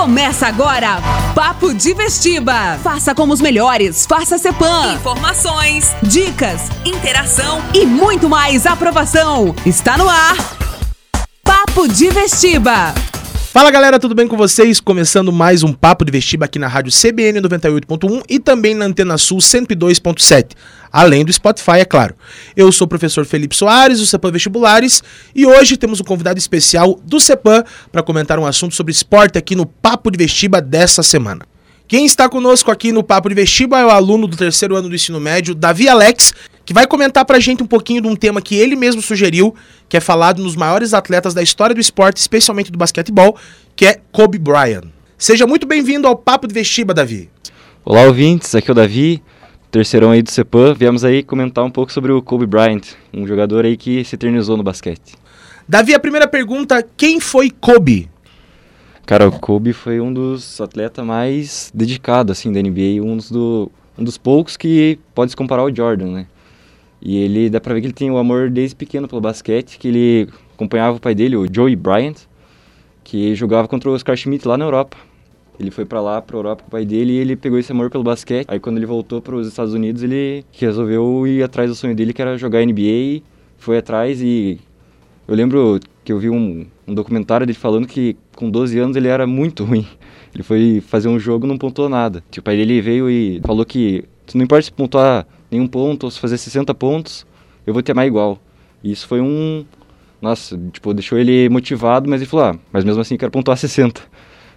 Começa agora, Papo de Vestiba. Faça como os melhores, faça Cepan. Informações, Dicas interação. e muito mais aprovação. Está no ar, Papo de Vestiba. Fala galera, tudo bem com vocês? Começando mais um Papo de Vestiba aqui na rádio CBN 98.1 e também na Antena Sul 102.7, além do Spotify, é claro. Eu sou o professor Felipe Soares, do CEPAM Vestibulares, e hoje temos um convidado especial do CEPAM para comentar um assunto sobre esporte aqui no Papo de Vestiba dessa semana. Quem está conosco aqui no Papo de Vestiba é o aluno do terceiro ano do ensino médio, Davi Alex, que vai comentar pra gente um pouquinho de um tema que ele mesmo sugeriu, que é falado nos maiores atletas da história do esporte, especialmente do basquetebol, que é Kobe Bryant. Seja muito bem-vindo ao Papo de Vestiba, Davi. Olá, ouvintes. Aqui é o Davi, terceirão aí do CEPAM. Viemos aí comentar um pouco sobre o Kobe Bryant, um jogador aí que se eternizou no basquete. Davi, a primeira pergunta, quem foi Kobe? Cara, o Kobe foi um dos atletas mais dedicados, assim, da NBA, um dos, do, um dos poucos que pode se comparar ao Jordan, né? E ele, dá pra ver que ele tem o amor desde pequeno pelo basquete, que ele acompanhava o pai dele, o Joey Bryant, que jogava contra o Oscar Schmidt lá na Europa. Ele foi pra lá, pra Europa com o pai dele, e ele pegou esse amor pelo basquete. Aí quando ele voltou para os Estados Unidos, ele resolveu ir atrás do sonho dele, que era jogar NBA, foi atrás e eu lembro que eu vi um, um documentário dele falando que com 12 anos ele era muito ruim. Ele foi fazer um jogo e não pontuou nada. Que o pai dele veio e falou que não importa se pontuar nenhum ponto ou se fazer 60 pontos, eu vou te amar igual. E isso foi um... Nossa, tipo, deixou ele motivado, mas ele falou, ah, mas mesmo assim eu quero pontuar 60.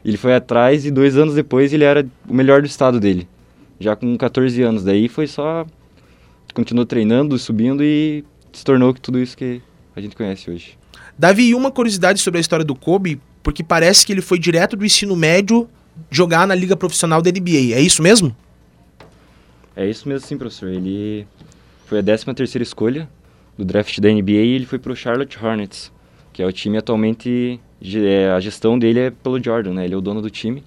Ele foi atrás e dois anos depois ele era o melhor do estado dele. Já com 14 anos. Daí foi só... Continuou treinando, subindo e se tornou tudo isso que a gente conhece hoje. Davi, uma curiosidade sobre a história do Kobe, porque parece que ele foi direto do ensino médio jogar na liga profissional da NBA, é isso mesmo? É isso mesmo sim, professor. Ele foi a 13 terceira escolha do draft da NBA e ele foi pro Charlotte Hornets, que é o time atualmente, é, a gestão dele é pelo Jordan, né? Ele é o dono do time.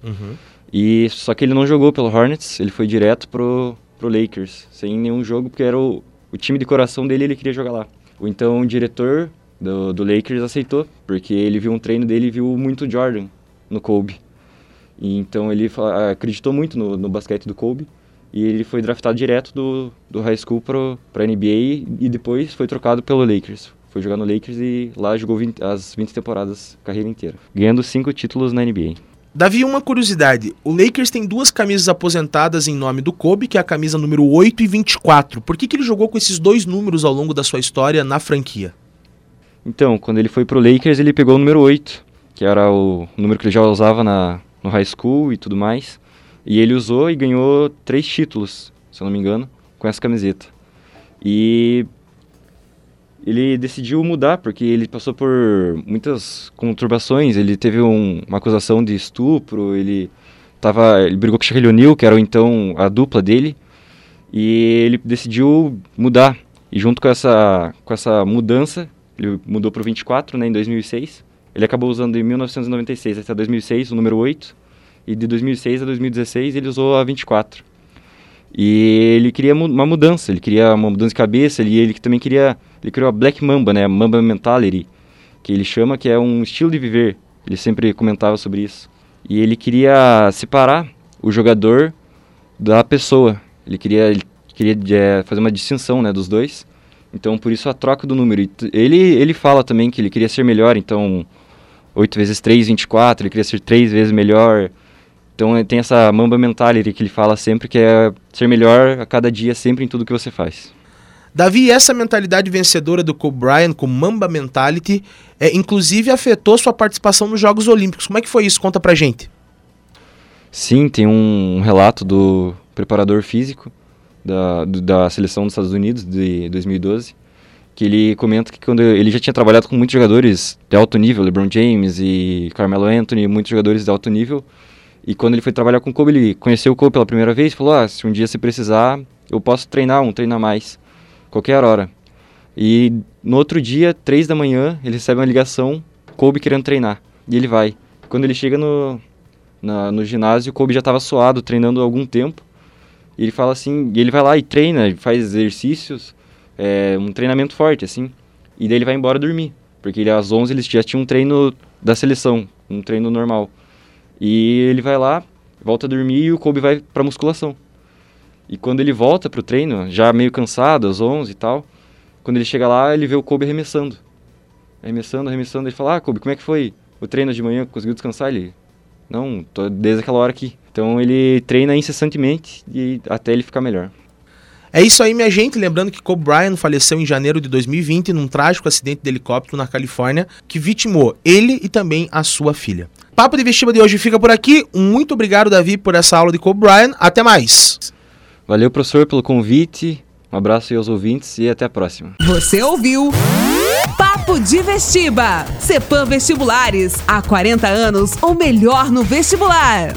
E só que ele não jogou pelo Hornets, ele foi direto pro, pro Lakers, sem nenhum jogo, porque era o, o time de coração dele ele queria jogar lá. O então o diretor do, do Lakers aceitou, porque ele viu um treino dele e viu muito Jordan no Kobe. E então ele acreditou muito no, no basquete do Kobe e ele foi draftado direto do, do high school pro, pra NBA e depois foi trocado pelo Lakers. Foi jogar no Lakers e lá jogou 20 as 20 temporadas, carreira inteira. Ganhando cinco títulos na NBA. Davi, uma curiosidade. O Lakers tem duas camisas aposentadas em nome do Kobe, que é a camisa número 8 e 24. Por que, que ele jogou com esses dois números ao longo da sua história na franquia? Então, quando ele foi pro Lakers, ele pegou o número 8, que era o número que ele já usava na, no high school e tudo mais. E ele usou e ganhou três títulos, se eu não me engano, com essa camiseta. E ele decidiu mudar porque ele passou por muitas conturbações. Ele teve um- uma acusação de estupro, ele tava, ele brigou com Shaquille O'Neal, que era então a dupla dele, e ele decidiu mudar. E junto com essa com essa mudança, ele mudou para o 24, né, em 2006. Ele acabou usando de 1996 até 2006 o número 8, e de 2006 a 2016 ele usou a 24. E ele queria mu- uma mudança, ele queria uma mudança de cabeça, ele, ele também queria, ele criou a Black Mamba, né, a Mamba Mentality, que ele chama que é um estilo de viver. Ele sempre comentava sobre isso. E ele queria separar o jogador da pessoa. Ele queria, ele queria é, fazer uma distinção, né, dos dois. Então, por isso a troca do número. Ele, ele fala também que ele queria ser melhor, então 8 vezes 3, 24, ele queria ser 3 vezes melhor. Então ele tem essa mamba mentality que ele fala sempre, que é ser melhor a cada dia, sempre em tudo que você faz. Davi, essa mentalidade vencedora do Kobe Bryant com Mamba Mentality, é, inclusive afetou sua participação nos Jogos Olímpicos. Como é que foi isso? Conta pra gente. Sim, tem um relato do preparador físico da, da seleção dos Estados Unidos de 2012, que ele comenta que quando ele já tinha trabalhado com muitos jogadores de alto nível, LeBron James e Carmelo Anthony, muitos jogadores de alto nível, e quando ele foi trabalhar com o Kobe, ele conheceu o Kobe pela primeira vez falou, ah, se um dia você precisar, eu posso treinar um treino a mais, qualquer hora. E no outro dia, três da manhã, ele recebe uma ligação, Kobe querendo treinar, e ele vai. Quando ele chega no, na- no ginásio, o Kobe já estava suado, treinando há algum tempo. E ele fala assim, e ele vai lá e treina, faz exercícios, é, um treinamento forte, assim. E daí ele vai embora dormir, porque ele, às 11 eles já tinham um treino da seleção, um treino normal. E ele vai lá, volta a dormir e o Kobe vai pra musculação. E quando ele volta pro treino, já meio cansado, às 11 e tal, quando ele chega lá, ele vê o Kobe arremessando. Arremessando, arremessando, ele fala, ah, Kobe, como é que foi o treino de manhã? Conseguiu descansar? Ele, não, tô desde aquela hora aqui. Então ele treina incessantemente e até ele ficar melhor. É isso aí, minha gente. Lembrando que Kobe Bryant faleceu em janeiro de 2020 num trágico acidente de helicóptero na Califórnia que vitimou ele e também a sua filha. Papo de Vestiba de hoje fica por aqui. Muito obrigado, Davi, por essa aula de Kobe Bryant. Até mais. Valeu, professor, pelo convite. Um abraço aí aos ouvintes e até a próxima. Você ouviu? Papo de Vestiba. Cepam Vestibulares. Há 40 anos, o melhor no vestibular.